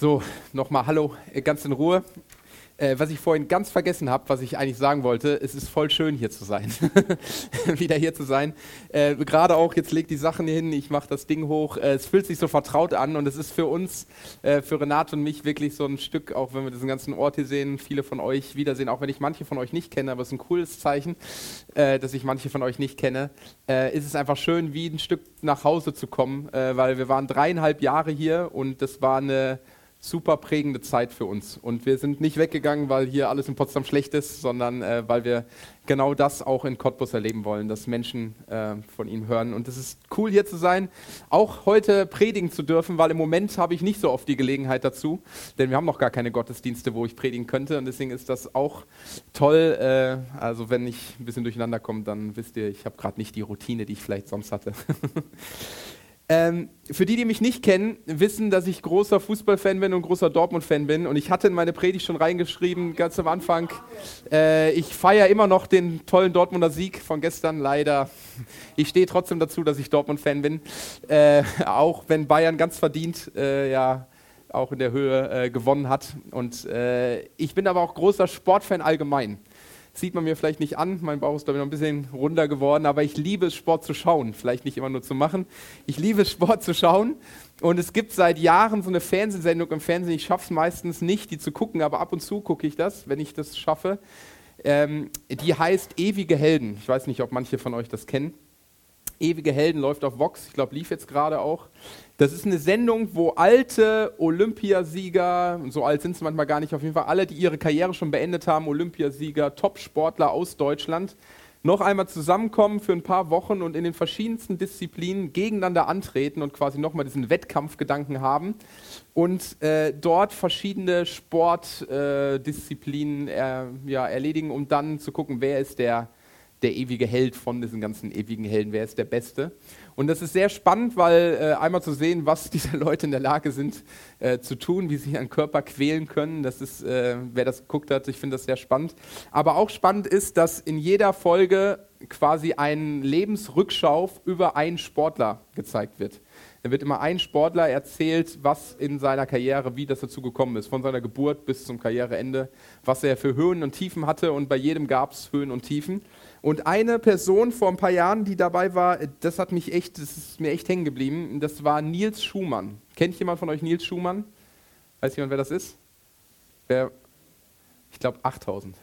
So, nochmal Hallo, äh, ganz in Ruhe. Äh, was ich vorhin ganz vergessen habe, was ich eigentlich sagen wollte, es ist voll schön hier zu sein, wieder hier zu sein. Äh, Gerade auch, jetzt legt die Sachen hin, ich mache das Ding hoch. Äh, es fühlt sich so vertraut an und es ist für uns, äh, für Renate und mich wirklich so ein Stück, auch wenn wir diesen ganzen Ort hier sehen, viele von euch wiedersehen, auch wenn ich manche von euch nicht kenne, aber es ist ein cooles Zeichen, äh, dass ich manche von euch nicht kenne, ist es einfach schön, wie ein Stück nach Hause zu kommen, weil wir waren dreieinhalb Jahre hier und das war eine super prägende Zeit für uns. Und wir sind nicht weggegangen, weil hier alles in Potsdam schlecht ist, sondern äh, weil wir genau das auch in Cottbus erleben wollen, dass Menschen äh, von ihm hören. Und es ist cool hier zu sein, auch heute predigen zu dürfen, weil im Moment habe ich nicht so oft die Gelegenheit dazu, denn wir haben noch gar keine Gottesdienste, wo ich predigen könnte. Und deswegen ist das auch toll. Äh, also wenn ich ein bisschen durcheinander komme, dann wisst ihr, ich habe gerade nicht die Routine, die ich vielleicht sonst hatte. Ähm, für die, die mich nicht kennen, wissen, dass ich großer Fußballfan bin und großer Dortmund-Fan bin. Und ich hatte in meine Predigt schon reingeschrieben, ganz am Anfang, äh, ich feiere immer noch den tollen Dortmunder Sieg von gestern, leider. Ich stehe trotzdem dazu, dass ich Dortmund-Fan bin. Äh, auch wenn Bayern ganz verdient, äh, ja, auch in der Höhe äh, gewonnen hat. Und äh, ich bin aber auch großer Sportfan allgemein sieht man mir vielleicht nicht an. Mein Bauch ist, glaube ich, noch ein bisschen runder geworden, aber ich liebe es, Sport zu schauen. Vielleicht nicht immer nur zu machen. Ich liebe es, Sport zu schauen. Und es gibt seit Jahren so eine Fernsehsendung im Fernsehen. Ich schaffe es meistens nicht, die zu gucken, aber ab und zu gucke ich das, wenn ich das schaffe. Ähm, die heißt Ewige Helden. Ich weiß nicht, ob manche von euch das kennen. Ewige Helden läuft auf Vox. Ich glaube, lief jetzt gerade auch. Das ist eine Sendung, wo alte Olympiasieger, so alt sind sie manchmal gar nicht, auf jeden Fall alle, die ihre Karriere schon beendet haben, Olympiasieger, Top-Sportler aus Deutschland, noch einmal zusammenkommen für ein paar Wochen und in den verschiedensten Disziplinen gegeneinander antreten und quasi nochmal diesen Wettkampfgedanken haben und äh, dort verschiedene Sportdisziplinen äh, äh, ja, erledigen, um dann zu gucken, wer ist der, der ewige Held von diesen ganzen ewigen Helden, wer ist der Beste. Und das ist sehr spannend, weil äh, einmal zu sehen, was diese Leute in der Lage sind äh, zu tun, wie sie ihren Körper quälen können. Das ist, äh, wer das geguckt hat, ich finde das sehr spannend. Aber auch spannend ist, dass in jeder Folge quasi ein Lebensrückschau über einen Sportler gezeigt wird. Da wird immer ein Sportler erzählt, was in seiner Karriere, wie das dazu gekommen ist, von seiner Geburt bis zum Karriereende, was er für Höhen und Tiefen hatte und bei jedem gab es Höhen und Tiefen. Und eine Person vor ein paar Jahren, die dabei war, das hat mich echt, das ist mir echt hängen geblieben. Das war Nils Schumann. Kennt jemand von euch Nils Schumann? Weiß jemand, wer das ist? Wer? Ich glaube 8000.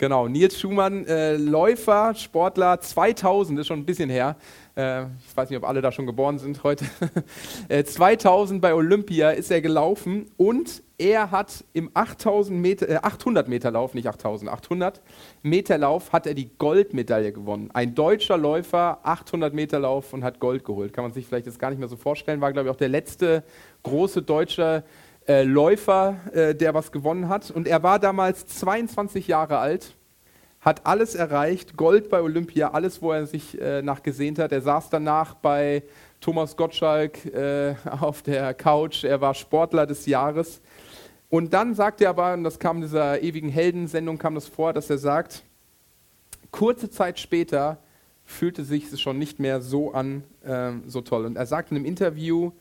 Genau, Nils Schumann, äh, Läufer, Sportler, 2000, ist schon ein bisschen her. Äh, ich weiß nicht, ob alle da schon geboren sind heute. äh, 2000 bei Olympia ist er gelaufen und er hat im 8000 Meter, äh, 800 Meter Lauf, nicht 8000, 800 Meter Lauf hat er die Goldmedaille gewonnen. Ein deutscher Läufer, 800 Meter Lauf und hat Gold geholt. Kann man sich vielleicht jetzt gar nicht mehr so vorstellen. War, glaube ich, auch der letzte große deutsche äh, Läufer, äh, der was gewonnen hat. Und er war damals 22 Jahre alt, hat alles erreicht, Gold bei Olympia, alles, wo er sich äh, nach gesehnt hat. Er saß danach bei Thomas Gottschalk äh, auf der Couch. Er war Sportler des Jahres. Und dann sagt er aber, und das kam in dieser ewigen Heldensendung, kam das vor, dass er sagt, kurze Zeit später fühlte sich es schon nicht mehr so an, äh, so toll. Und er sagt in einem Interview,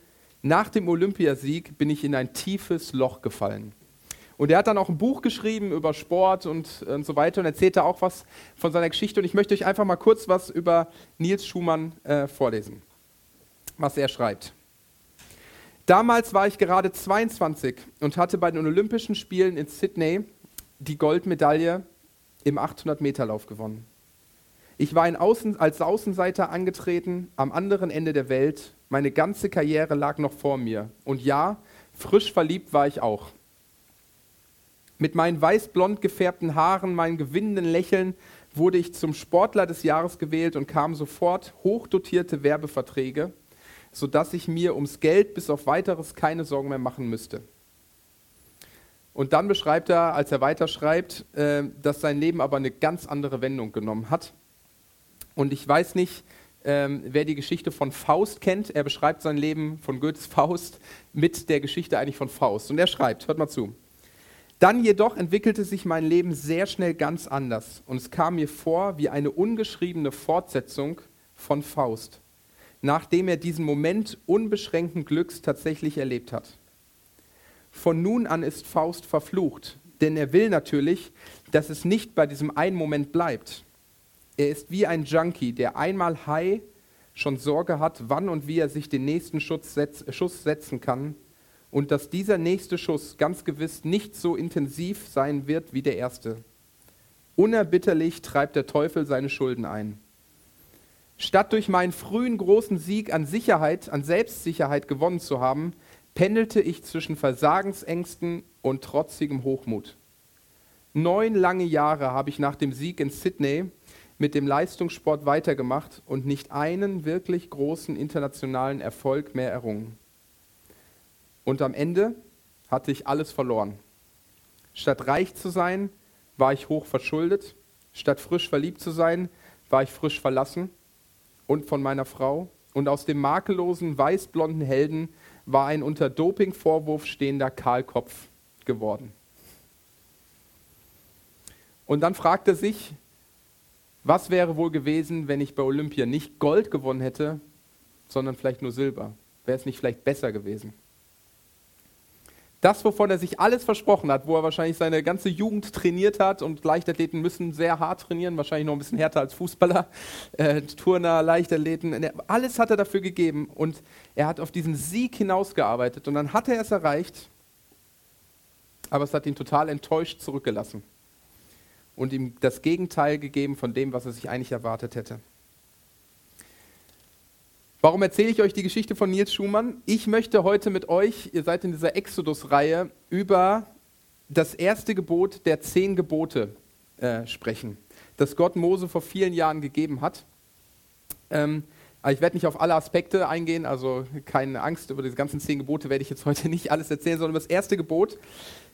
nach dem Olympiasieg bin ich in ein tiefes Loch gefallen. Und er hat dann auch ein Buch geschrieben über Sport und, und so weiter und erzählt da auch was von seiner Geschichte. Und ich möchte euch einfach mal kurz was über Nils Schumann äh, vorlesen, was er schreibt. Damals war ich gerade 22 und hatte bei den Olympischen Spielen in Sydney die Goldmedaille im 800-Meter-Lauf gewonnen. Ich war Außen, als Außenseiter angetreten am anderen Ende der Welt. Meine ganze Karriere lag noch vor mir. Und ja, frisch verliebt war ich auch. Mit meinen weiß-blond gefärbten Haaren, meinem gewinnenden Lächeln wurde ich zum Sportler des Jahres gewählt und kam sofort hochdotierte Werbeverträge sodass ich mir ums Geld bis auf weiteres keine Sorgen mehr machen müsste. Und dann beschreibt er, als er weiterschreibt, äh, dass sein Leben aber eine ganz andere Wendung genommen hat. Und ich weiß nicht, ähm, wer die Geschichte von Faust kennt. Er beschreibt sein Leben von Goethes Faust mit der Geschichte eigentlich von Faust. Und er schreibt, hört mal zu. Dann jedoch entwickelte sich mein Leben sehr schnell ganz anders und es kam mir vor wie eine ungeschriebene Fortsetzung von Faust nachdem er diesen Moment unbeschränkten Glücks tatsächlich erlebt hat. von nun an ist Faust verflucht, denn er will natürlich, dass es nicht bei diesem einen Moment bleibt. Er ist wie ein Junkie, der einmal high schon Sorge hat, wann und wie er sich den nächsten Schuss, setz, Schuss setzen kann und dass dieser nächste Schuss ganz gewiss nicht so intensiv sein wird wie der erste. Unerbitterlich treibt der Teufel seine Schulden ein. Statt durch meinen frühen großen Sieg an Sicherheit, an Selbstsicherheit gewonnen zu haben, pendelte ich zwischen Versagensängsten und trotzigem Hochmut. Neun lange Jahre habe ich nach dem Sieg in Sydney mit dem Leistungssport weitergemacht und nicht einen wirklich großen internationalen Erfolg mehr errungen. Und am Ende hatte ich alles verloren. Statt reich zu sein, war ich hoch verschuldet. Statt frisch verliebt zu sein, war ich frisch verlassen und von meiner Frau. Und aus dem makellosen, weißblonden Helden war ein unter Dopingvorwurf stehender Kahlkopf geworden. Und dann fragte er sich, was wäre wohl gewesen, wenn ich bei Olympia nicht Gold gewonnen hätte, sondern vielleicht nur Silber? Wäre es nicht vielleicht besser gewesen? Das, wovon er sich alles versprochen hat, wo er wahrscheinlich seine ganze Jugend trainiert hat und Leichtathleten müssen sehr hart trainieren, wahrscheinlich noch ein bisschen härter als Fußballer, äh, Turner, Leichtathleten, alles hat er dafür gegeben und er hat auf diesen Sieg hinausgearbeitet und dann hat er es erreicht, aber es hat ihn total enttäuscht zurückgelassen und ihm das Gegenteil gegeben von dem, was er sich eigentlich erwartet hätte. Warum erzähle ich euch die Geschichte von Nils Schumann? Ich möchte heute mit euch, ihr seid in dieser Exodus-Reihe, über das erste Gebot der zehn Gebote äh, sprechen, das Gott Mose vor vielen Jahren gegeben hat. Ähm, ich werde nicht auf alle Aspekte eingehen, also keine Angst, über diese ganzen zehn Gebote werde ich jetzt heute nicht alles erzählen, sondern das erste Gebot.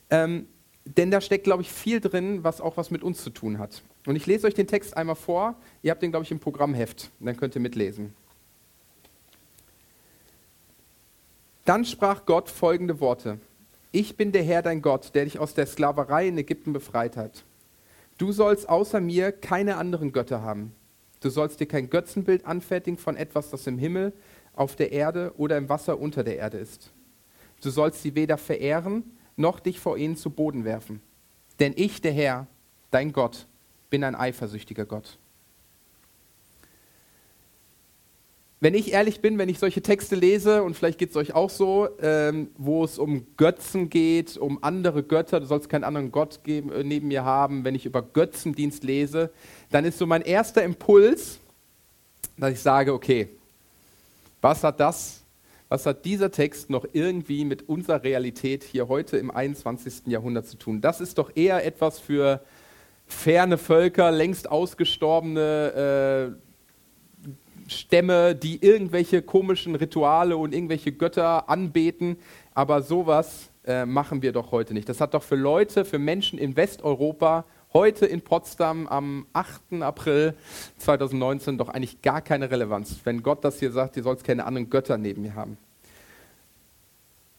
Ähm, denn da steckt, glaube ich, viel drin, was auch was mit uns zu tun hat. Und ich lese euch den Text einmal vor. Ihr habt den, glaube ich, im Programmheft. Dann könnt ihr mitlesen. Dann sprach Gott folgende Worte. Ich bin der Herr dein Gott, der dich aus der Sklaverei in Ägypten befreit hat. Du sollst außer mir keine anderen Götter haben. Du sollst dir kein Götzenbild anfertigen von etwas, das im Himmel, auf der Erde oder im Wasser unter der Erde ist. Du sollst sie weder verehren, noch dich vor ihnen zu Boden werfen. Denn ich, der Herr, dein Gott, bin ein eifersüchtiger Gott. wenn ich ehrlich bin, wenn ich solche Texte lese, und vielleicht geht es euch auch so, ähm, wo es um Götzen geht, um andere Götter, du sollst keinen anderen Gott geben, äh, neben mir haben, wenn ich über Götzendienst lese, dann ist so mein erster Impuls, dass ich sage, okay, was hat das, was hat dieser Text noch irgendwie mit unserer Realität hier heute im 21. Jahrhundert zu tun? Das ist doch eher etwas für ferne Völker, längst ausgestorbene äh, Stämme, die irgendwelche komischen Rituale und irgendwelche Götter anbeten, aber sowas äh, machen wir doch heute nicht. Das hat doch für Leute, für Menschen in Westeuropa heute in Potsdam am 8. April 2019 doch eigentlich gar keine Relevanz, wenn Gott das hier sagt, ihr sollt keine anderen Götter neben mir haben.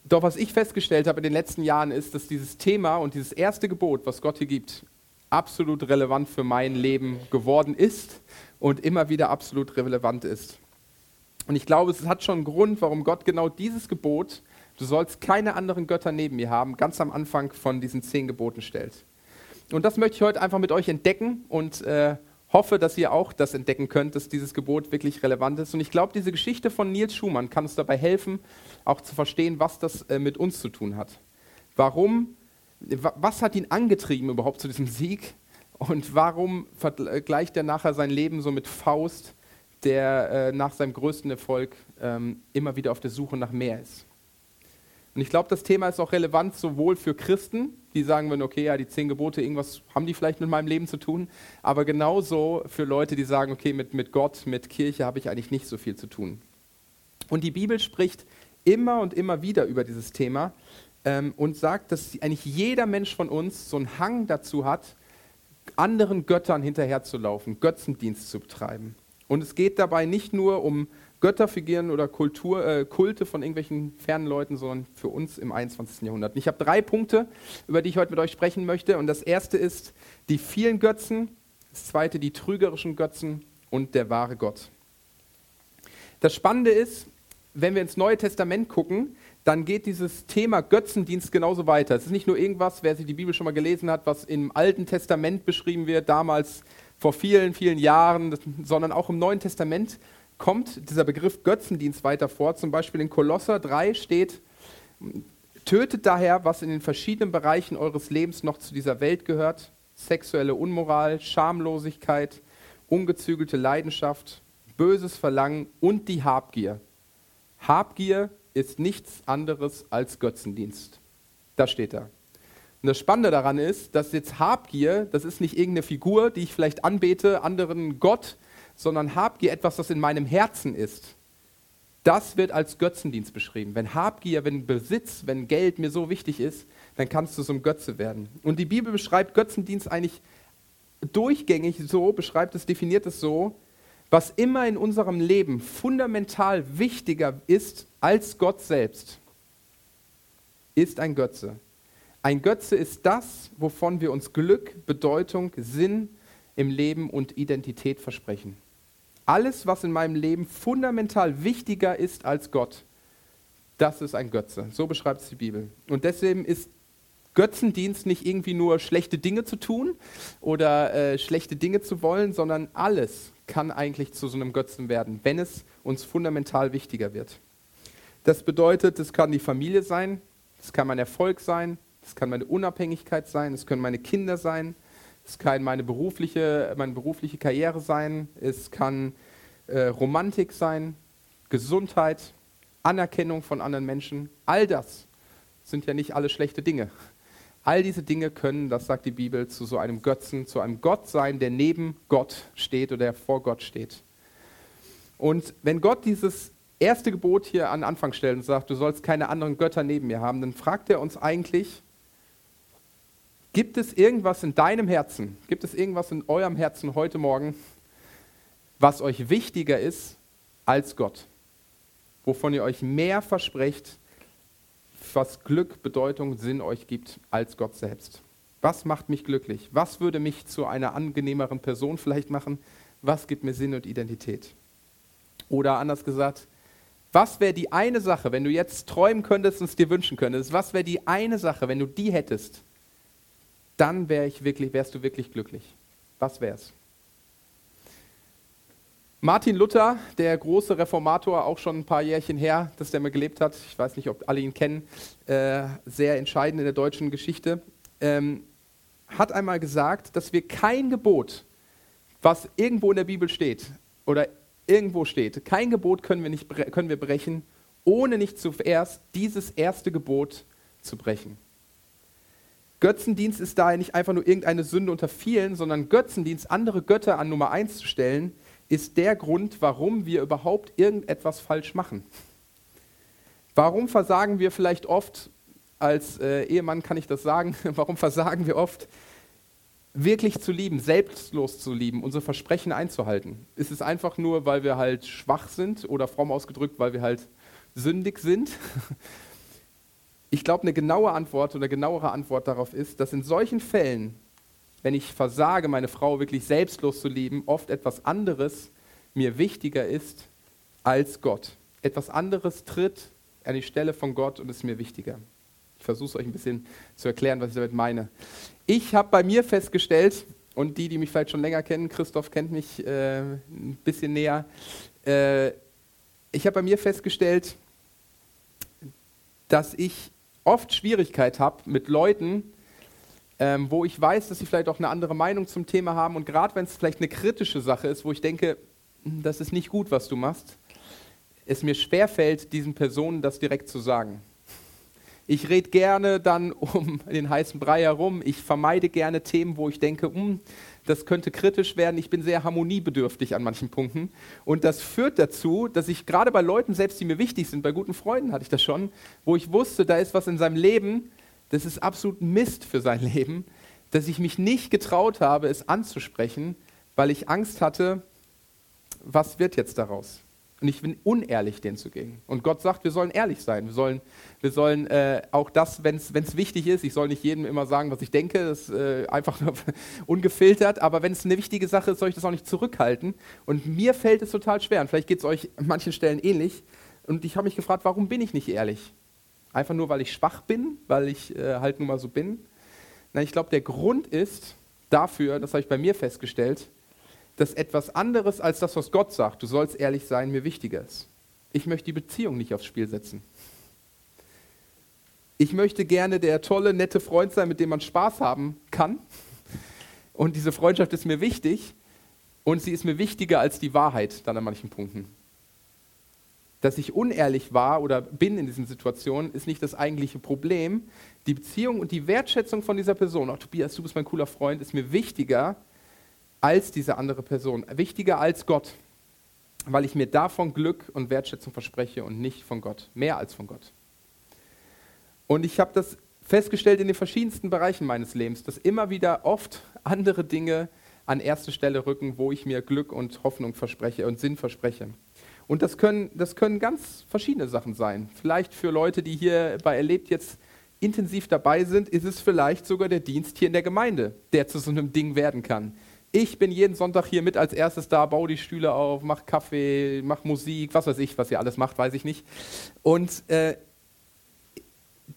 Doch was ich festgestellt habe in den letzten Jahren ist, dass dieses Thema und dieses erste Gebot, was Gott hier gibt, absolut relevant für mein Leben geworden ist und immer wieder absolut relevant ist. Und ich glaube, es hat schon einen Grund, warum Gott genau dieses Gebot, du sollst keine anderen Götter neben mir haben, ganz am Anfang von diesen zehn Geboten stellt. Und das möchte ich heute einfach mit euch entdecken und äh, hoffe, dass ihr auch das entdecken könnt, dass dieses Gebot wirklich relevant ist. Und ich glaube, diese Geschichte von Nils Schumann kann uns dabei helfen, auch zu verstehen, was das äh, mit uns zu tun hat. Warum, was hat ihn angetrieben überhaupt zu diesem Sieg? Und warum vergleicht er nachher sein Leben so mit Faust, der äh, nach seinem größten Erfolg ähm, immer wieder auf der Suche nach mehr ist? Und ich glaube, das Thema ist auch relevant sowohl für Christen, die sagen würden, okay, ja, die zehn Gebote, irgendwas haben die vielleicht mit meinem Leben zu tun, aber genauso für Leute, die sagen, okay, mit, mit Gott, mit Kirche habe ich eigentlich nicht so viel zu tun. Und die Bibel spricht immer und immer wieder über dieses Thema ähm, und sagt, dass eigentlich jeder Mensch von uns so einen Hang dazu hat, anderen Göttern hinterherzulaufen, Götzendienst zu betreiben. Und es geht dabei nicht nur um Götterfiguren oder Kultur, äh, Kulte von irgendwelchen fernen Leuten, sondern für uns im 21. Jahrhundert. Und ich habe drei Punkte, über die ich heute mit euch sprechen möchte. Und das erste ist die vielen Götzen, das zweite die trügerischen Götzen und der wahre Gott. Das Spannende ist, wenn wir ins Neue Testament gucken, dann geht dieses Thema Götzendienst genauso weiter. Es ist nicht nur irgendwas, wer sich die Bibel schon mal gelesen hat, was im Alten Testament beschrieben wird, damals vor vielen, vielen Jahren, sondern auch im Neuen Testament kommt dieser Begriff Götzendienst weiter vor. Zum Beispiel in Kolosser 3 steht, tötet daher, was in den verschiedenen Bereichen eures Lebens noch zu dieser Welt gehört, sexuelle Unmoral, Schamlosigkeit, ungezügelte Leidenschaft, böses Verlangen und die Habgier. Habgier ist nichts anderes als Götzendienst. Das steht da. Und das Spannende daran ist, dass jetzt Habgier, das ist nicht irgendeine Figur, die ich vielleicht anbete, anderen Gott, sondern Habgier etwas, das in meinem Herzen ist. Das wird als Götzendienst beschrieben. Wenn Habgier, wenn Besitz, wenn Geld mir so wichtig ist, dann kannst du ein Götze werden. Und die Bibel beschreibt Götzendienst eigentlich durchgängig so, beschreibt es, definiert es so, was immer in unserem Leben fundamental wichtiger ist als Gott selbst, ist ein Götze. Ein Götze ist das, wovon wir uns Glück, Bedeutung, Sinn im Leben und Identität versprechen. Alles, was in meinem Leben fundamental wichtiger ist als Gott, das ist ein Götze. So beschreibt es die Bibel. Und deswegen ist Götzendienst nicht irgendwie nur schlechte Dinge zu tun oder äh, schlechte Dinge zu wollen, sondern alles kann eigentlich zu so einem Götzen werden, wenn es uns fundamental wichtiger wird. Das bedeutet, es kann die Familie sein, es kann mein Erfolg sein, es kann meine Unabhängigkeit sein, es können meine Kinder sein, es kann meine berufliche, meine berufliche Karriere sein, es kann äh, Romantik sein, Gesundheit, Anerkennung von anderen Menschen. All das sind ja nicht alle schlechte Dinge. All diese Dinge können, das sagt die Bibel, zu so einem Götzen, zu einem Gott sein, der neben Gott steht oder der vor Gott steht. Und wenn Gott dieses erste Gebot hier an Anfang stellt und sagt, du sollst keine anderen Götter neben mir haben, dann fragt er uns eigentlich, gibt es irgendwas in deinem Herzen, gibt es irgendwas in eurem Herzen heute Morgen, was euch wichtiger ist als Gott? Wovon ihr euch mehr versprecht was Glück, Bedeutung, Sinn euch gibt als Gott selbst. Was macht mich glücklich? Was würde mich zu einer angenehmeren Person vielleicht machen? Was gibt mir Sinn und Identität? Oder anders gesagt, was wäre die eine Sache, wenn du jetzt träumen könntest und es dir wünschen könntest, was wäre die eine Sache, wenn du die hättest, dann wär ich wirklich, wärst du wirklich glücklich. Was wär's? Martin Luther, der große Reformator, auch schon ein paar Jährchen her, dass der mal gelebt hat, ich weiß nicht, ob alle ihn kennen, äh, sehr entscheidend in der deutschen Geschichte, ähm, hat einmal gesagt, dass wir kein Gebot, was irgendwo in der Bibel steht oder irgendwo steht, kein Gebot können wir, nicht, können wir brechen, ohne nicht zuerst dieses erste Gebot zu brechen. Götzendienst ist daher nicht einfach nur irgendeine Sünde unter vielen, sondern Götzendienst, andere Götter an Nummer eins zu stellen, ist der Grund, warum wir überhaupt irgendetwas falsch machen. Warum versagen wir vielleicht oft, als äh, Ehemann kann ich das sagen, warum versagen wir oft, wirklich zu lieben, selbstlos zu lieben, unsere Versprechen einzuhalten? Ist es einfach nur, weil wir halt schwach sind oder fromm ausgedrückt, weil wir halt sündig sind? Ich glaube, eine genaue Antwort oder genauere Antwort darauf ist, dass in solchen Fällen wenn ich versage, meine Frau wirklich selbstlos zu lieben, oft etwas anderes mir wichtiger ist als Gott. Etwas anderes tritt an die Stelle von Gott und ist mir wichtiger. Ich versuche es euch ein bisschen zu erklären, was ich damit meine. Ich habe bei mir festgestellt, und die, die mich vielleicht schon länger kennen, Christoph kennt mich äh, ein bisschen näher, äh, ich habe bei mir festgestellt, dass ich oft Schwierigkeit habe mit Leuten, ähm, wo ich weiß, dass sie vielleicht auch eine andere Meinung zum Thema haben und gerade wenn es vielleicht eine kritische Sache ist, wo ich denke, hm, das ist nicht gut, was du machst, es mir schwerfällt, diesen Personen das direkt zu sagen. Ich rede gerne dann um den heißen Brei herum. Ich vermeide gerne Themen, wo ich denke, hm, das könnte kritisch werden. Ich bin sehr harmoniebedürftig an manchen Punkten. Und das führt dazu, dass ich gerade bei Leuten, selbst die mir wichtig sind, bei guten Freunden hatte ich das schon, wo ich wusste, da ist was in seinem Leben, das ist absolut Mist für sein Leben, dass ich mich nicht getraut habe, es anzusprechen, weil ich Angst hatte, was wird jetzt daraus? Und ich bin unehrlich, denen zu gehen. Und Gott sagt, wir sollen ehrlich sein. Wir sollen, wir sollen äh, auch das, wenn es wichtig ist, ich soll nicht jedem immer sagen, was ich denke, das ist äh, einfach nur ungefiltert, aber wenn es eine wichtige Sache ist, soll ich das auch nicht zurückhalten. Und mir fällt es total schwer. Und vielleicht geht es euch an manchen Stellen ähnlich. Und ich habe mich gefragt, warum bin ich nicht ehrlich? Einfach nur, weil ich schwach bin, weil ich äh, halt nun mal so bin. Nein, ich glaube, der Grund ist dafür, das habe ich bei mir festgestellt, dass etwas anderes als das, was Gott sagt, du sollst ehrlich sein, mir wichtiger ist. Ich möchte die Beziehung nicht aufs Spiel setzen. Ich möchte gerne der tolle, nette Freund sein, mit dem man Spaß haben kann. Und diese Freundschaft ist mir wichtig. Und sie ist mir wichtiger als die Wahrheit dann an manchen Punkten. Dass ich unehrlich war oder bin in diesen Situationen, ist nicht das eigentliche Problem. Die Beziehung und die Wertschätzung von dieser Person, auch Tobias, du bist mein cooler Freund, ist mir wichtiger als diese andere Person, wichtiger als Gott, weil ich mir davon Glück und Wertschätzung verspreche und nicht von Gott, mehr als von Gott. Und ich habe das festgestellt in den verschiedensten Bereichen meines Lebens, dass immer wieder oft andere Dinge an erste Stelle rücken, wo ich mir Glück und Hoffnung verspreche und Sinn verspreche. Und das können, das können ganz verschiedene Sachen sein. Vielleicht für Leute, die hier bei Erlebt jetzt intensiv dabei sind, ist es vielleicht sogar der Dienst hier in der Gemeinde, der zu so einem Ding werden kann. Ich bin jeden Sonntag hier mit als erstes da, baue die Stühle auf, mache Kaffee, mache Musik, was weiß ich, was ihr alles macht, weiß ich nicht. Und äh,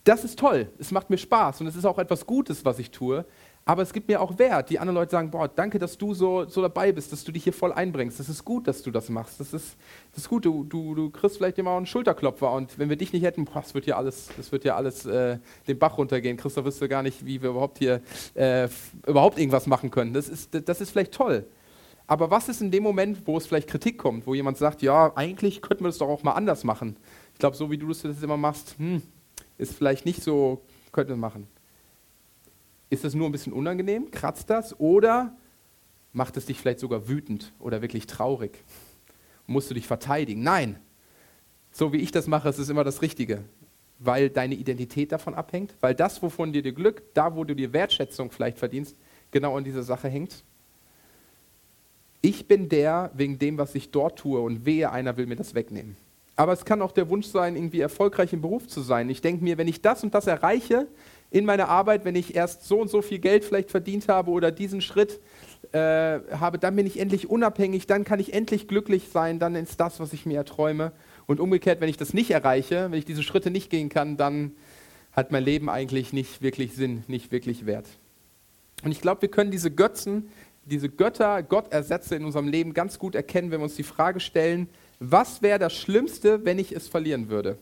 das ist toll, es macht mir Spaß und es ist auch etwas Gutes, was ich tue. Aber es gibt mir auch Wert. Die anderen Leute sagen, boah, danke, dass du so, so dabei bist, dass du dich hier voll einbringst. Das ist gut, dass du das machst. Das ist, das ist gut. Du, du, du kriegst vielleicht immer einen Schulterklopfer. Und wenn wir dich nicht hätten, boah, das wird ja alles, das wird ja alles äh, den Bach runtergehen. Christoph wüsste gar nicht, wie wir überhaupt hier äh, überhaupt irgendwas machen können. Das ist, das ist vielleicht toll. Aber was ist in dem Moment, wo es vielleicht Kritik kommt, wo jemand sagt, ja, eigentlich könnten wir das doch auch mal anders machen. Ich glaube, so wie du das immer machst, hm, ist vielleicht nicht so, könnten wir machen. Ist das nur ein bisschen unangenehm? Kratzt das? Oder macht es dich vielleicht sogar wütend oder wirklich traurig? Musst du dich verteidigen? Nein. So wie ich das mache, ist es immer das Richtige. Weil deine Identität davon abhängt, weil das, wovon dir dir Glück, da, wo du dir Wertschätzung vielleicht verdienst, genau an dieser Sache hängt. Ich bin der wegen dem, was ich dort tue und wehe, einer will mir das wegnehmen. Aber es kann auch der Wunsch sein, irgendwie erfolgreich im Beruf zu sein. Ich denke mir, wenn ich das und das erreiche, in meiner Arbeit, wenn ich erst so und so viel Geld vielleicht verdient habe oder diesen Schritt äh, habe, dann bin ich endlich unabhängig, dann kann ich endlich glücklich sein, dann ist das, was ich mir erträume. Und umgekehrt, wenn ich das nicht erreiche, wenn ich diese Schritte nicht gehen kann, dann hat mein Leben eigentlich nicht wirklich Sinn, nicht wirklich Wert. Und ich glaube, wir können diese Götzen, diese Götter, Gottersätze in unserem Leben ganz gut erkennen, wenn wir uns die Frage stellen, was wäre das Schlimmste, wenn ich es verlieren würde?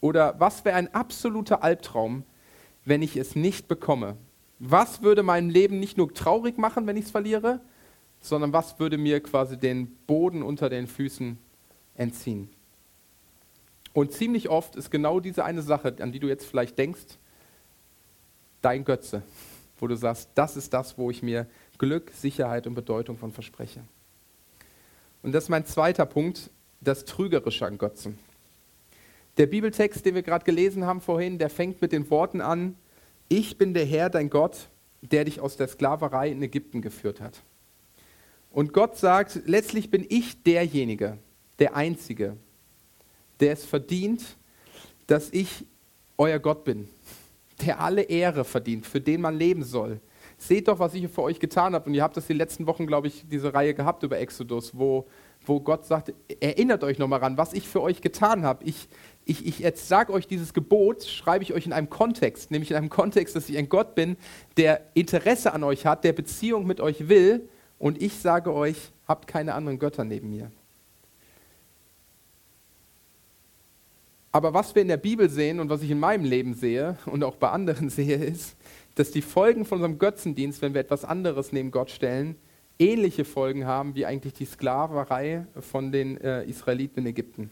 Oder was wäre ein absoluter Albtraum, wenn ich es nicht bekomme? Was würde mein Leben nicht nur traurig machen, wenn ich es verliere, sondern was würde mir quasi den Boden unter den Füßen entziehen? Und ziemlich oft ist genau diese eine Sache, an die du jetzt vielleicht denkst, dein Götze, wo du sagst, das ist das, wo ich mir Glück, Sicherheit und Bedeutung von verspreche. Und das ist mein zweiter Punkt, das Trügerische an Götzen. Der Bibeltext, den wir gerade gelesen haben vorhin, der fängt mit den Worten an, ich bin der Herr, dein Gott, der dich aus der Sklaverei in Ägypten geführt hat. Und Gott sagt, letztlich bin ich derjenige, der Einzige, der es verdient, dass ich euer Gott bin, der alle Ehre verdient, für den man leben soll. Seht doch, was ich für euch getan habe. Und ihr habt das die letzten Wochen, glaube ich, diese Reihe gehabt über Exodus, wo, wo Gott sagt, erinnert euch nochmal ran, was ich für euch getan habe. Ich, ich, ich sage euch dieses Gebot, schreibe ich euch in einem Kontext, nämlich in einem Kontext, dass ich ein Gott bin, der Interesse an euch hat, der Beziehung mit euch will und ich sage euch, habt keine anderen Götter neben mir. Aber was wir in der Bibel sehen und was ich in meinem Leben sehe und auch bei anderen sehe, ist, dass die Folgen von unserem Götzendienst, wenn wir etwas anderes neben Gott stellen, ähnliche Folgen haben wie eigentlich die Sklaverei von den äh, Israeliten in Ägypten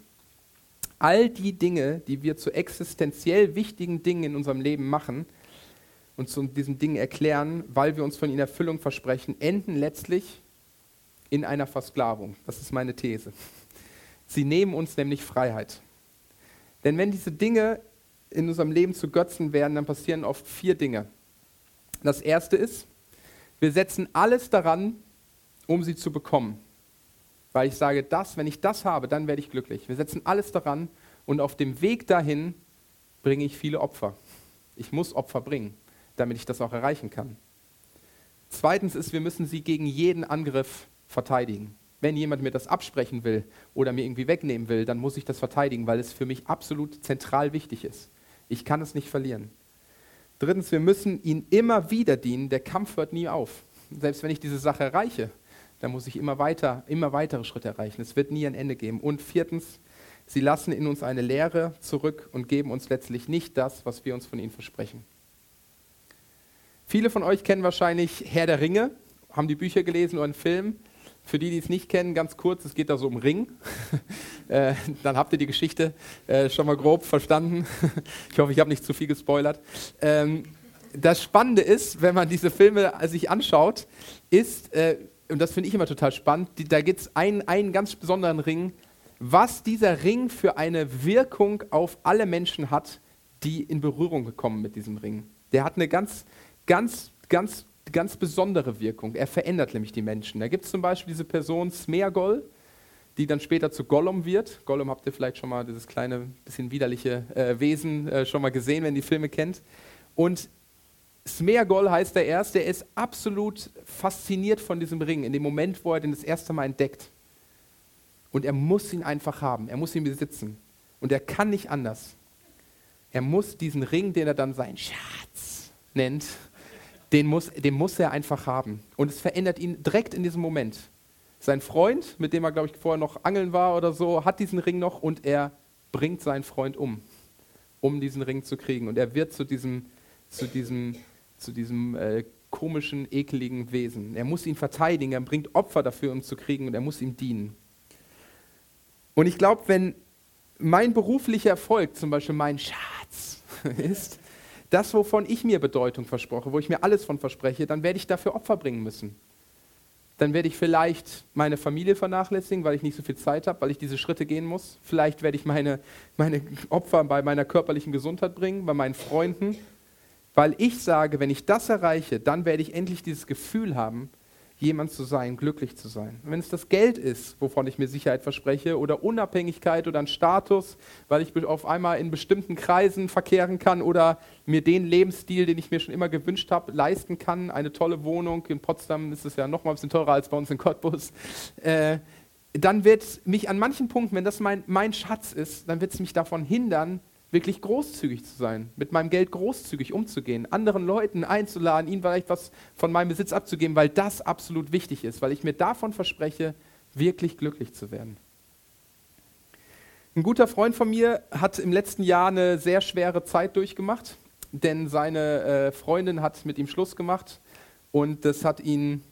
all die Dinge, die wir zu existenziell wichtigen Dingen in unserem Leben machen und zu diesen Dingen erklären, weil wir uns von ihnen Erfüllung versprechen, enden letztlich in einer Versklavung. Das ist meine These. Sie nehmen uns nämlich Freiheit. Denn wenn diese Dinge in unserem Leben zu Götzen werden, dann passieren oft vier Dinge. Das erste ist, wir setzen alles daran, um sie zu bekommen weil ich sage, das, wenn ich das habe, dann werde ich glücklich. Wir setzen alles daran und auf dem Weg dahin bringe ich viele Opfer. Ich muss Opfer bringen, damit ich das auch erreichen kann. Zweitens ist, wir müssen sie gegen jeden Angriff verteidigen. Wenn jemand mir das absprechen will oder mir irgendwie wegnehmen will, dann muss ich das verteidigen, weil es für mich absolut zentral wichtig ist. Ich kann es nicht verlieren. Drittens, wir müssen ihn immer wieder dienen. Der Kampf hört nie auf. Selbst wenn ich diese Sache erreiche, dann muss ich immer weiter, immer weitere Schritte erreichen. Es wird nie ein Ende geben. Und viertens, sie lassen in uns eine Lehre zurück und geben uns letztlich nicht das, was wir uns von ihnen versprechen. Viele von euch kennen wahrscheinlich Herr der Ringe, haben die Bücher gelesen oder einen Film. Für die, die es nicht kennen, ganz kurz, es geht da so um Ring. äh, dann habt ihr die Geschichte äh, schon mal grob verstanden. ich hoffe, ich habe nicht zu viel gespoilert. Ähm, das Spannende ist, wenn man diese Filme sich anschaut, ist, äh, und das finde ich immer total spannend, die, da gibt es einen, einen ganz besonderen Ring, was dieser Ring für eine Wirkung auf alle Menschen hat, die in Berührung kommen mit diesem Ring. Der hat eine ganz, ganz, ganz ganz besondere Wirkung. Er verändert nämlich die Menschen. Da gibt es zum Beispiel diese Person Smeagol, die dann später zu Gollum wird. Gollum habt ihr vielleicht schon mal dieses kleine, bisschen widerliche äh, Wesen äh, schon mal gesehen, wenn ihr die Filme kennt. Und Smeagol heißt er erst, der ist absolut fasziniert von diesem Ring, in dem Moment, wo er den das erste Mal entdeckt. Und er muss ihn einfach haben, er muss ihn besitzen. Und er kann nicht anders. Er muss diesen Ring, den er dann sein Schatz nennt, den muss, den muss er einfach haben. Und es verändert ihn direkt in diesem Moment. Sein Freund, mit dem er, glaube ich, vorher noch angeln war oder so, hat diesen Ring noch und er bringt seinen Freund um, um diesen Ring zu kriegen. Und er wird zu diesem, zu diesem, zu diesem äh, komischen, ekeligen Wesen. Er muss ihn verteidigen, er bringt Opfer dafür, um zu kriegen und er muss ihm dienen. Und ich glaube, wenn mein beruflicher Erfolg, zum Beispiel mein Schatz, ist, das, wovon ich mir Bedeutung versproche, wo ich mir alles von verspreche, dann werde ich dafür Opfer bringen müssen. Dann werde ich vielleicht meine Familie vernachlässigen, weil ich nicht so viel Zeit habe, weil ich diese Schritte gehen muss. Vielleicht werde ich meine, meine Opfer bei meiner körperlichen Gesundheit bringen, bei meinen Freunden, weil ich sage, wenn ich das erreiche, dann werde ich endlich dieses Gefühl haben, jemand zu sein, glücklich zu sein. Und wenn es das Geld ist, wovon ich mir Sicherheit verspreche, oder Unabhängigkeit oder ein Status, weil ich auf einmal in bestimmten Kreisen verkehren kann oder mir den Lebensstil, den ich mir schon immer gewünscht habe, leisten kann, eine tolle Wohnung, in Potsdam ist es ja noch mal ein bisschen teurer als bei uns in Cottbus, äh, dann wird mich an manchen Punkten, wenn das mein, mein Schatz ist, dann wird es mich davon hindern, wirklich großzügig zu sein, mit meinem Geld großzügig umzugehen, anderen Leuten einzuladen, ihnen vielleicht was von meinem Besitz abzugeben, weil das absolut wichtig ist, weil ich mir davon verspreche, wirklich glücklich zu werden. Ein guter Freund von mir hat im letzten Jahr eine sehr schwere Zeit durchgemacht, denn seine äh, Freundin hat mit ihm Schluss gemacht und das hat ihn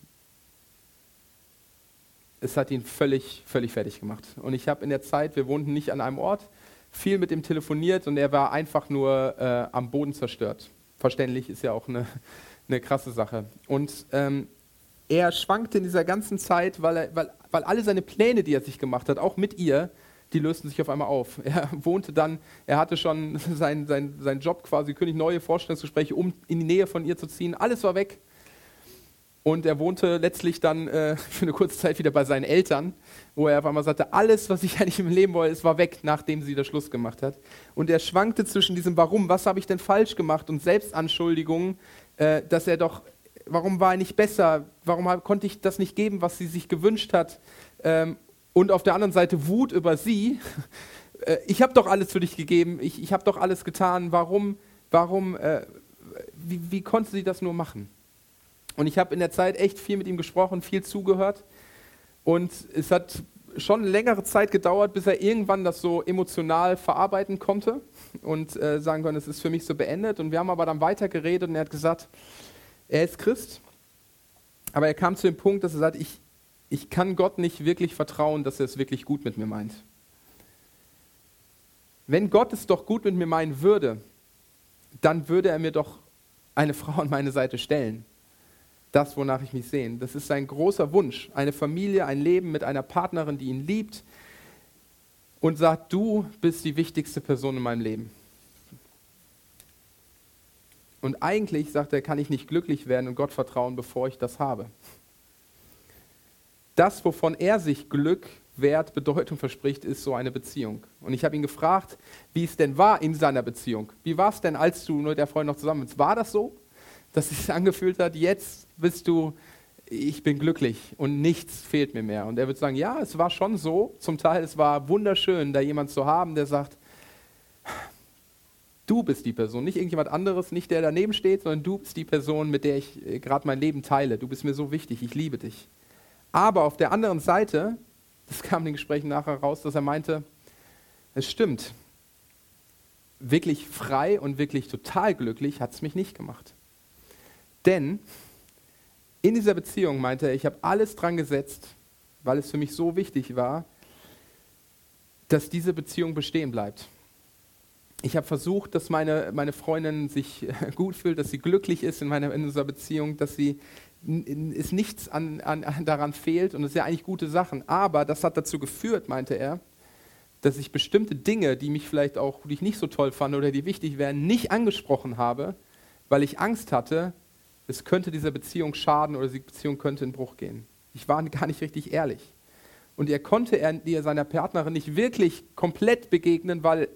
es hat ihn völlig, völlig fertig gemacht. Und ich habe in der Zeit, wir wohnten nicht an einem Ort, viel mit ihm telefoniert und er war einfach nur äh, am Boden zerstört. Verständlich ist ja auch eine, eine krasse Sache. Und ähm, er schwankte in dieser ganzen Zeit, weil, er, weil, weil alle seine Pläne, die er sich gemacht hat, auch mit ihr, die lösten sich auf einmal auf. Er wohnte dann, er hatte schon seinen sein, sein Job quasi, König, neue Vorstellungsgespräche, um in die Nähe von ihr zu ziehen. Alles war weg. Und er wohnte letztlich dann äh, für eine kurze Zeit wieder bei seinen Eltern, wo er auf einmal sagte, alles, was ich eigentlich im Leben wollte, es war weg, nachdem sie das Schluss gemacht hat. Und er schwankte zwischen diesem Warum, was habe ich denn falsch gemacht und Selbstanschuldigungen, äh, dass er doch, warum war er nicht besser, warum hab, konnte ich das nicht geben, was sie sich gewünscht hat. Ähm, und auf der anderen Seite Wut über sie. äh, ich habe doch alles für dich gegeben, ich, ich habe doch alles getan, warum, warum, äh, wie, wie konnte sie das nur machen? Und ich habe in der Zeit echt viel mit ihm gesprochen, viel zugehört. Und es hat schon längere Zeit gedauert, bis er irgendwann das so emotional verarbeiten konnte und äh, sagen konnte, es ist für mich so beendet. Und wir haben aber dann weiter geredet und er hat gesagt, er ist Christ, aber er kam zu dem Punkt, dass er sagt, ich, ich kann Gott nicht wirklich vertrauen, dass er es wirklich gut mit mir meint. Wenn Gott es doch gut mit mir meinen würde, dann würde er mir doch eine Frau an meine Seite stellen das, wonach ich mich sehne. Das ist sein großer Wunsch. Eine Familie, ein Leben mit einer Partnerin, die ihn liebt und sagt, du bist die wichtigste Person in meinem Leben. Und eigentlich, sagt er, kann ich nicht glücklich werden und Gott vertrauen, bevor ich das habe. Das, wovon er sich Glück, Wert, Bedeutung verspricht, ist so eine Beziehung. Und ich habe ihn gefragt, wie es denn war in seiner Beziehung. Wie war es denn, als du mit der Freundin noch zusammen bist? War das so? Dass es sich angefühlt hat, jetzt bist du, ich bin glücklich und nichts fehlt mir mehr. Und er wird sagen, ja, es war schon so. Zum Teil, es war wunderschön, da jemand zu haben, der sagt, Du bist die Person, nicht irgendjemand anderes, nicht der daneben steht, sondern du bist die Person, mit der ich äh, gerade mein Leben teile. Du bist mir so wichtig, ich liebe dich. Aber auf der anderen Seite, das kam in den Gesprächen nachher raus, dass er meinte, es stimmt, wirklich frei und wirklich total glücklich hat es mich nicht gemacht. Denn in dieser Beziehung meinte er, ich habe alles dran gesetzt, weil es für mich so wichtig war, dass diese Beziehung bestehen bleibt. Ich habe versucht, dass meine, meine Freundin sich gut fühlt, dass sie glücklich ist in, meiner, in unserer Beziehung, dass sie es nichts an, an, daran fehlt und das sind ja eigentlich gute Sachen. Aber das hat dazu geführt, meinte er, dass ich bestimmte Dinge, die mich vielleicht auch, die ich nicht so toll fand oder die wichtig wären, nicht angesprochen habe, weil ich Angst hatte, es könnte dieser Beziehung schaden oder die Beziehung könnte in Bruch gehen. Ich war gar nicht richtig ehrlich. Und er konnte er, seiner Partnerin nicht wirklich komplett begegnen, weil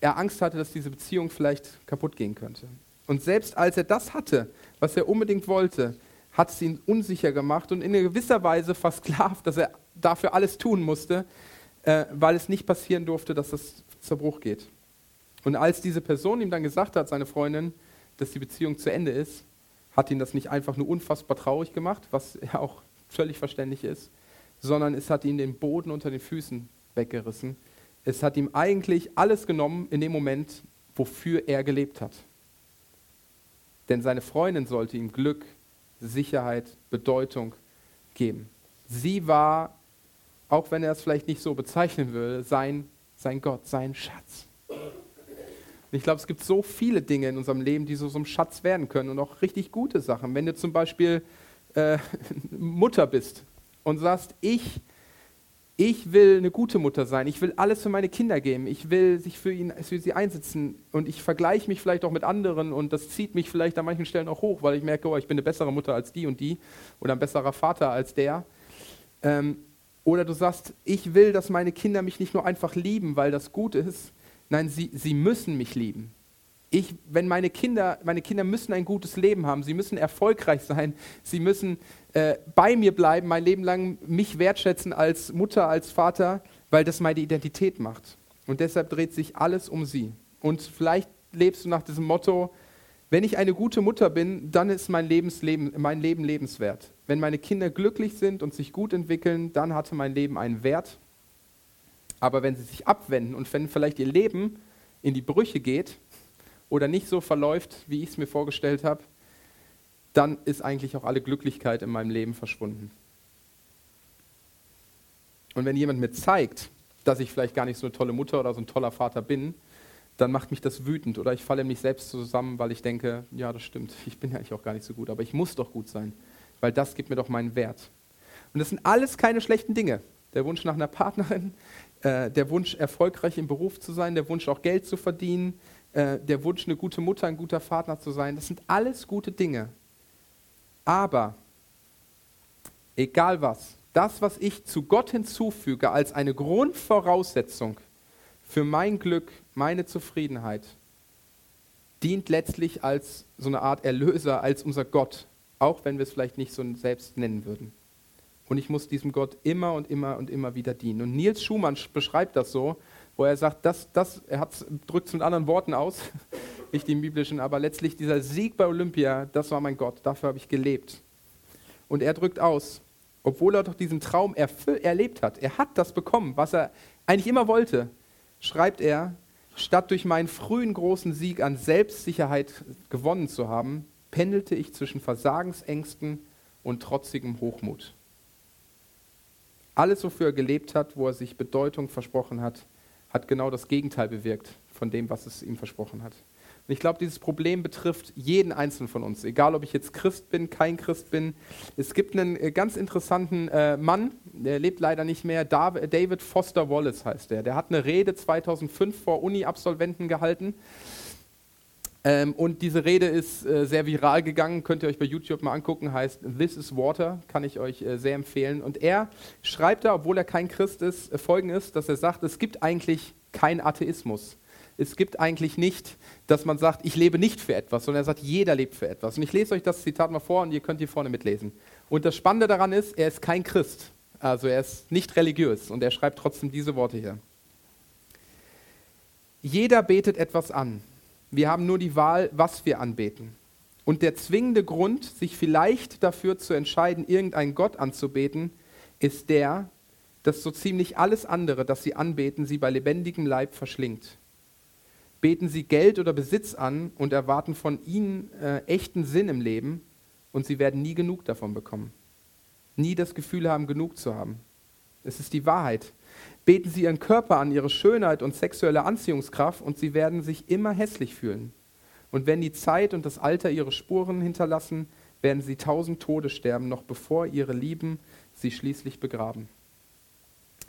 er Angst hatte, dass diese Beziehung vielleicht kaputt gehen könnte. Und selbst als er das hatte, was er unbedingt wollte, hat es ihn unsicher gemacht und in gewisser Weise versklavt, dass er dafür alles tun musste, äh, weil es nicht passieren durfte, dass es zur Bruch geht. Und als diese Person ihm dann gesagt hat, seine Freundin, dass die Beziehung zu Ende ist, hat ihn das nicht einfach nur unfassbar traurig gemacht, was ja auch völlig verständlich ist, sondern es hat ihn den Boden unter den Füßen weggerissen. Es hat ihm eigentlich alles genommen in dem Moment, wofür er gelebt hat. Denn seine Freundin sollte ihm Glück, Sicherheit, Bedeutung geben. Sie war, auch wenn er es vielleicht nicht so bezeichnen würde, sein, sein Gott, sein Schatz. Und ich glaube, es gibt so viele Dinge in unserem Leben, die so zum Schatz werden können und auch richtig gute Sachen. Wenn du zum Beispiel äh, Mutter bist und sagst, ich, ich will eine gute Mutter sein, ich will alles für meine Kinder geben, ich will sich für, ihn, für sie einsetzen und ich vergleiche mich vielleicht auch mit anderen und das zieht mich vielleicht an manchen Stellen auch hoch, weil ich merke, oh, ich bin eine bessere Mutter als die und die oder ein besserer Vater als der. Ähm, oder du sagst, ich will, dass meine Kinder mich nicht nur einfach lieben, weil das gut ist, Nein, sie, sie müssen mich lieben. Ich, wenn meine Kinder, meine Kinder müssen ein gutes Leben haben, sie müssen erfolgreich sein, sie müssen äh, bei mir bleiben, mein Leben lang mich wertschätzen als Mutter, als Vater, weil das meine Identität macht. Und deshalb dreht sich alles um sie. Und vielleicht lebst du nach diesem Motto, wenn ich eine gute Mutter bin, dann ist mein, Lebensleben, mein Leben lebenswert. Wenn meine Kinder glücklich sind und sich gut entwickeln, dann hatte mein Leben einen Wert aber wenn sie sich abwenden und wenn vielleicht ihr Leben in die Brüche geht oder nicht so verläuft, wie ich es mir vorgestellt habe, dann ist eigentlich auch alle Glücklichkeit in meinem Leben verschwunden. Und wenn jemand mir zeigt, dass ich vielleicht gar nicht so eine tolle Mutter oder so ein toller Vater bin, dann macht mich das wütend oder ich falle mich selbst zusammen, weil ich denke, ja, das stimmt, ich bin ja eigentlich auch gar nicht so gut, aber ich muss doch gut sein, weil das gibt mir doch meinen Wert. Und das sind alles keine schlechten Dinge. Der Wunsch nach einer Partnerin, äh, der Wunsch, erfolgreich im Beruf zu sein, der Wunsch, auch Geld zu verdienen, äh, der Wunsch, eine gute Mutter, ein guter Vater zu sein. Das sind alles gute Dinge. Aber, egal was, das, was ich zu Gott hinzufüge als eine Grundvoraussetzung für mein Glück, meine Zufriedenheit, dient letztlich als so eine Art Erlöser, als unser Gott, auch wenn wir es vielleicht nicht so selbst nennen würden. Und ich muss diesem Gott immer und immer und immer wieder dienen. Und Nils Schumann beschreibt das so, wo er sagt, das, das, er drückt es mit anderen Worten aus, nicht die biblischen, aber letztlich dieser Sieg bei Olympia, das war mein Gott, dafür habe ich gelebt. Und er drückt aus, obwohl er doch diesen Traum erlebt hat, er hat das bekommen, was er eigentlich immer wollte, schreibt er, statt durch meinen frühen großen Sieg an Selbstsicherheit gewonnen zu haben, pendelte ich zwischen Versagensängsten und trotzigem Hochmut. Alles, wofür er gelebt hat, wo er sich Bedeutung versprochen hat, hat genau das Gegenteil bewirkt von dem, was es ihm versprochen hat. Und ich glaube, dieses Problem betrifft jeden Einzelnen von uns, egal ob ich jetzt Christ bin, kein Christ bin. Es gibt einen äh, ganz interessanten äh, Mann, der lebt leider nicht mehr, David Foster Wallace heißt er. Der hat eine Rede 2005 vor Uni-Absolventen gehalten ähm, und diese Rede ist äh, sehr viral gegangen, könnt ihr euch bei YouTube mal angucken, heißt This is Water, kann ich euch äh, sehr empfehlen. Und er schreibt da, obwohl er kein Christ ist, äh, folgendes, dass er sagt, es gibt eigentlich keinen Atheismus. Es gibt eigentlich nicht, dass man sagt, ich lebe nicht für etwas, sondern er sagt, jeder lebt für etwas. Und ich lese euch das Zitat mal vor und ihr könnt hier vorne mitlesen. Und das Spannende daran ist, er ist kein Christ, also er ist nicht religiös und er schreibt trotzdem diese Worte hier. Jeder betet etwas an Wir haben nur die Wahl, was wir anbeten. Und der zwingende Grund, sich vielleicht dafür zu entscheiden, irgendeinen Gott anzubeten, ist der, dass so ziemlich alles andere, das sie anbeten, sie bei lebendigem Leib verschlingt. Beten sie Geld oder Besitz an und erwarten von ihnen äh, echten Sinn im Leben und sie werden nie genug davon bekommen. Nie das Gefühl haben, genug zu haben. Es ist die Wahrheit. Beten sie ihren Körper an, ihre Schönheit und sexuelle Anziehungskraft und sie werden sich immer hässlich fühlen. Und wenn die Zeit und das Alter ihre Spuren hinterlassen, werden sie tausend Tode sterben, noch bevor ihre Lieben sie schließlich begraben.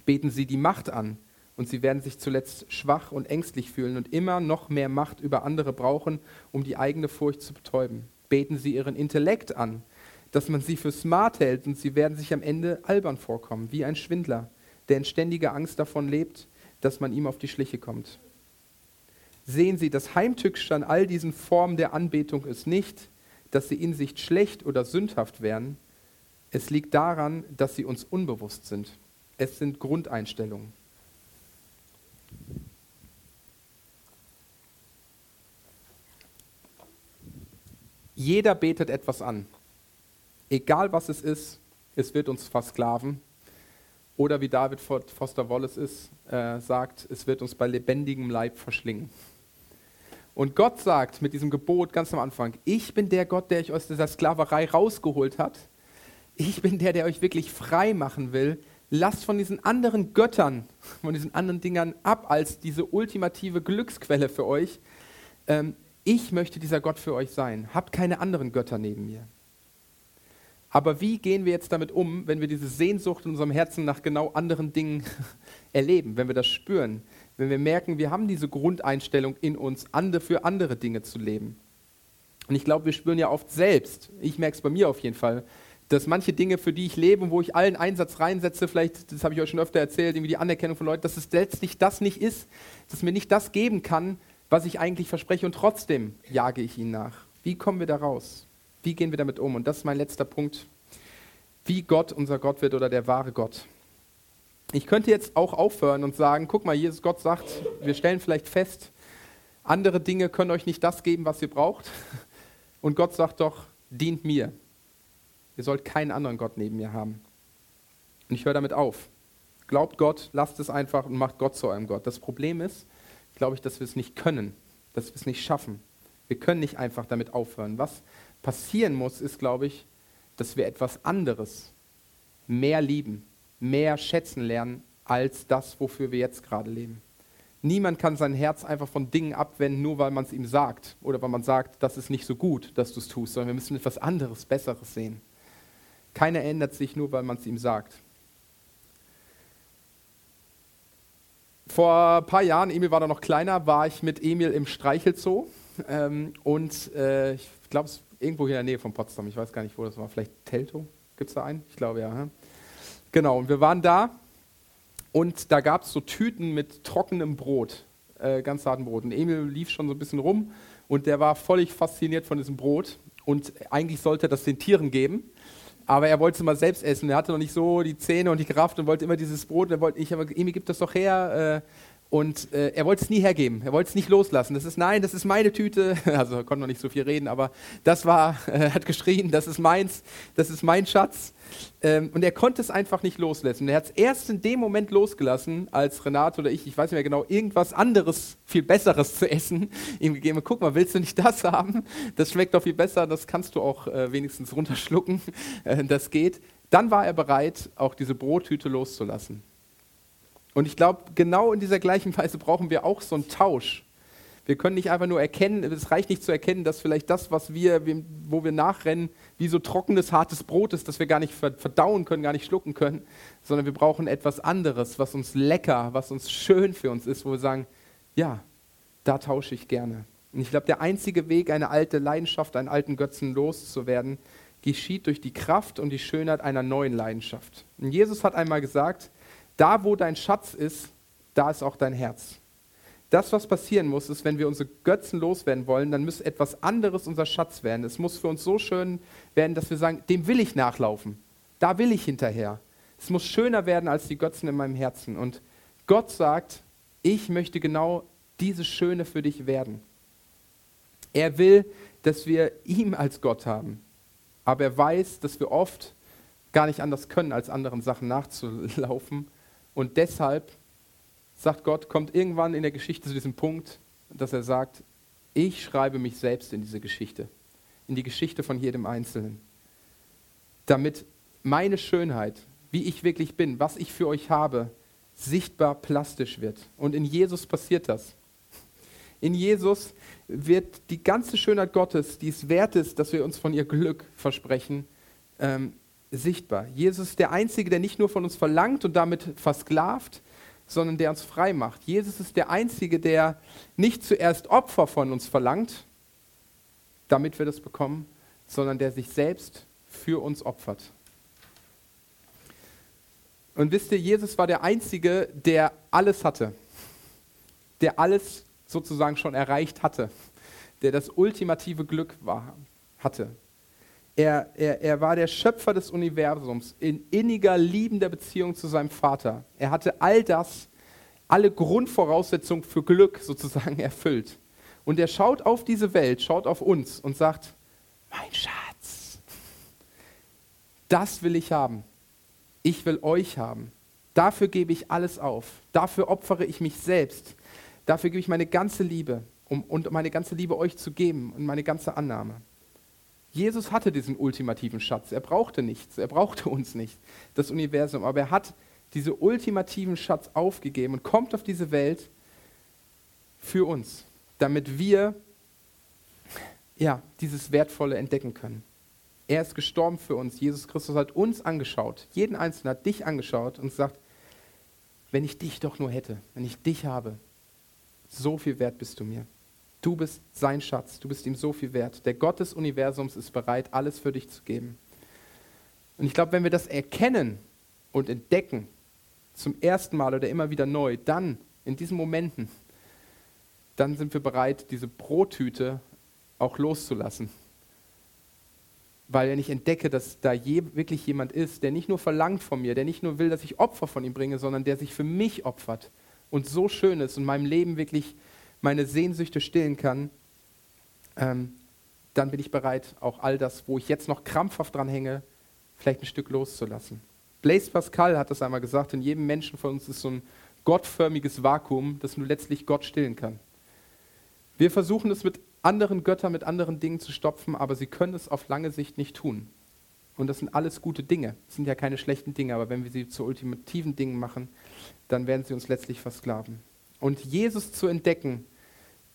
Beten sie die Macht an, und sie werden sich zuletzt schwach und ängstlich fühlen und immer noch mehr Macht über andere brauchen, um die eigene Furcht zu betäuben. Beten sie ihren Intellekt an, dass man sie für smart hält und sie werden sich am Ende albern vorkommen, wie ein Schwindler, der in ständiger Angst davon lebt, dass man ihm auf die Schliche kommt. Sehen Sie, das Heimtückische an all diesen Formen der Anbetung ist nicht, dass sie in sich schlecht oder sündhaft wären. Es liegt daran, dass sie uns unbewusst sind. Es sind Grundeinstellungen. Jeder betet etwas an. Egal was es ist, es wird uns versklaven. Oder wie David Foster Wallace ist, äh, sagt, es wird uns bei lebendigem Leib verschlingen. Und Gott sagt mit diesem Gebot ganz am Anfang, ich bin der Gott, der euch aus dieser Sklaverei rausgeholt hat. Ich bin der, der euch wirklich frei machen will. Lasst von diesen anderen Göttern, von diesen anderen Dingern ab als diese ultimative Glücksquelle für euch. Ähm, ich möchte dieser Gott für euch sein. Habt keine anderen Götter neben mir. Aber wie gehen wir jetzt damit um, wenn wir diese Sehnsucht in unserem Herzen nach genau anderen Dingen erleben, wenn wir das spüren, wenn wir merken, wir haben diese Grundeinstellung in uns, für andere Dinge zu leben? Und ich glaube, wir spüren ja oft selbst, ich merke es bei mir auf jeden Fall, dass manche Dinge, für die ich lebe und wo ich allen Einsatz reinsetze, vielleicht, das habe ich euch schon öfter erzählt, irgendwie die Anerkennung von Leuten, dass es letztlich das nicht ist, dass mir nicht das geben kann, was ich eigentlich verspreche und trotzdem jage ich ihnen nach. Wie kommen wir da raus? Wie gehen wir damit um? Und das ist mein letzter Punkt. Wie Gott unser Gott wird oder der wahre Gott. Ich könnte jetzt auch aufhören und sagen, guck mal, Jesus Gott sagt, wir stellen vielleicht fest, andere Dinge können euch nicht das geben, was ihr braucht. Und Gott sagt doch, dient mir. Ihr sollt keinen anderen Gott neben mir haben. Und ich höre damit auf. Glaubt Gott, lasst es einfach und macht Gott zu eurem Gott. Das Problem ist, glaube ich, dass wir es nicht können, dass wir es nicht schaffen. Wir können nicht einfach damit aufhören. Was passieren muss, ist, glaube ich, dass wir etwas anderes mehr lieben, mehr schätzen lernen, als das, wofür wir jetzt gerade leben. Niemand kann sein Herz einfach von Dingen abwenden, nur weil man es ihm sagt oder weil man sagt, das ist nicht so gut, dass du es tust, sondern wir müssen etwas anderes, Besseres sehen. Keiner ändert sich nur, weil man es ihm sagt. Vor ein paar Jahren, Emil war da noch kleiner, war ich mit Emil im Streichelzoo. Ähm, und äh, ich glaube, es irgendwo hier in der Nähe von Potsdam. Ich weiß gar nicht, wo das war. Vielleicht Telto? Gibt es da einen? Ich glaube ja. Genau, und wir waren da und da gab es so Tüten mit trockenem Brot, äh, ganz hartem Brot. Und Emil lief schon so ein bisschen rum und der war völlig fasziniert von diesem Brot. Und eigentlich sollte er das den Tieren geben aber er wollte es mal selbst essen. Er hatte noch nicht so die Zähne und die Kraft und wollte immer dieses Brot. Er wollte, ich habe Emi, gib das doch her. Äh, und äh, er wollte es nie hergeben. Er wollte es nicht loslassen. Das ist, nein, das ist meine Tüte. Also er konnte noch nicht so viel reden, aber das war, er hat geschrien, das ist meins, das ist mein Schatz. Ähm, und er konnte es einfach nicht loslassen. Er hat es erst in dem Moment losgelassen, als Renate oder ich, ich weiß nicht mehr genau, irgendwas anderes, viel Besseres zu essen, ihm gegeben hat. Guck mal, willst du nicht das haben? Das schmeckt doch viel besser, das kannst du auch äh, wenigstens runterschlucken. Äh, das geht. Dann war er bereit, auch diese Brottüte loszulassen. Und ich glaube, genau in dieser gleichen Weise brauchen wir auch so einen Tausch. Wir können nicht einfach nur erkennen, es reicht nicht zu erkennen, dass vielleicht das, was wir, wo wir nachrennen, wie so trockenes, hartes Brot ist, das wir gar nicht verdauen können, gar nicht schlucken können, sondern wir brauchen etwas anderes, was uns lecker, was uns schön für uns ist, wo wir sagen, ja, da tausche ich gerne. Und ich glaube, der einzige Weg, eine alte Leidenschaft, einen alten Götzen loszuwerden, geschieht durch die Kraft und die Schönheit einer neuen Leidenschaft. Und Jesus hat einmal gesagt, da, wo dein Schatz ist, da ist auch dein Herz. Das, was passieren muss, ist, wenn wir unsere Götzen loswerden wollen, dann muss etwas anderes unser Schatz werden. Es muss für uns so schön werden, dass wir sagen, dem will ich nachlaufen. Da will ich hinterher. Es muss schöner werden als die Götzen in meinem Herzen. Und Gott sagt, ich möchte genau dieses Schöne für dich werden. Er will, dass wir ihm als Gott haben. Aber er weiß, dass wir oft gar nicht anders können, als anderen Sachen nachzulaufen. Und deshalb sagt Gott, kommt irgendwann in der Geschichte zu diesem Punkt, dass er sagt, ich schreibe mich selbst in diese Geschichte, in die Geschichte von jedem Einzelnen, damit meine Schönheit, wie ich wirklich bin, was ich für euch habe, sichtbar plastisch wird. Und in Jesus passiert das. In Jesus wird die ganze Schönheit Gottes, die es wert ist, dass wir uns von ihr Glück versprechen, ähm, sichtbar. Jesus ist der Einzige, der nicht nur von uns verlangt und damit versklavt, sondern der uns frei macht. Jesus ist der Einzige, der nicht zuerst Opfer von uns verlangt, damit wir das bekommen, sondern der sich selbst für uns opfert. Und wisst ihr, Jesus war der Einzige, der alles hatte, der alles sozusagen schon erreicht hatte, der das ultimative Glück war, hatte. Er, er, er war der Schöpfer des Universums in inniger, liebender Beziehung zu seinem Vater. Er hatte all das, alle Grundvoraussetzungen für Glück sozusagen erfüllt. Und er schaut auf diese Welt, schaut auf uns und sagt, mein Schatz, das will ich haben. Ich will euch haben. Dafür gebe ich alles auf. Dafür opfere ich mich selbst. Dafür gebe ich meine ganze Liebe um, und meine ganze Liebe euch zu geben und meine ganze Annahme. Jesus hatte diesen ultimativen Schatz. Er brauchte nichts, er brauchte uns nicht, das Universum, aber er hat diesen ultimativen Schatz aufgegeben und kommt auf diese Welt für uns, damit wir ja, dieses Wertvolle entdecken können. Er ist gestorben für uns. Jesus Christus hat uns angeschaut, jeden Einzelnen hat dich angeschaut und sagt, wenn ich dich doch nur hätte, wenn ich dich habe, so viel wert bist du mir. Du bist sein Schatz, du bist ihm so viel wert. Der Gott des Universums ist bereit, alles für dich zu geben. Und ich glaube, wenn wir das erkennen und entdecken, zum ersten Mal oder immer wieder neu, dann, in diesen Momenten, dann sind wir bereit, diese Brottüte auch loszulassen. Weil wenn ich entdecke, dass da je, wirklich jemand ist, der nicht nur verlangt von mir, der nicht nur will, dass ich Opfer von ihm bringe, sondern der sich für mich opfert und so schön ist und meinem Leben wirklich meine Sehnsüchte stillen kann, ähm, dann bin ich bereit, auch all das, wo ich jetzt noch krampfhaft dran hänge, vielleicht ein Stück loszulassen. Blaise Pascal hat das einmal gesagt, in jedem Menschen von uns ist so ein gottförmiges Vakuum, das nur letztlich Gott stillen kann. Wir versuchen es mit anderen Göttern, mit anderen Dingen zu stopfen, aber sie können es auf lange Sicht nicht tun. Und das sind alles gute Dinge. Das sind ja keine schlechten Dinge, aber wenn wir sie zu ultimativen Dingen machen, dann werden sie uns letztlich versklaven. Und Jesus zu entdecken,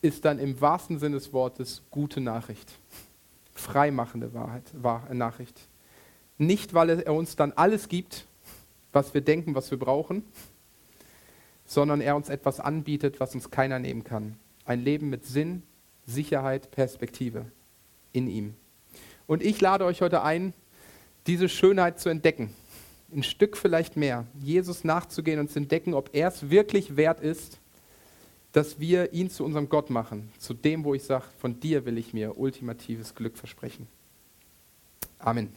ist dann im wahrsten Sinne des Wortes gute Nachricht. Freimachende Wahrheit, Wahr, Nachricht. Nicht, weil er uns dann alles gibt, was wir denken, was wir brauchen, sondern er uns etwas anbietet, was uns keiner nehmen kann. Ein Leben mit Sinn, Sicherheit, Perspektive in ihm. Und ich lade euch heute ein, diese Schönheit zu entdecken. Ein Stück vielleicht mehr. Jesus nachzugehen und zu entdecken, ob er es wirklich wert ist, dass wir ihn zu unserem Gott machen. Zu dem, wo ich sage, von dir will ich mir ultimatives Glück versprechen. Amen.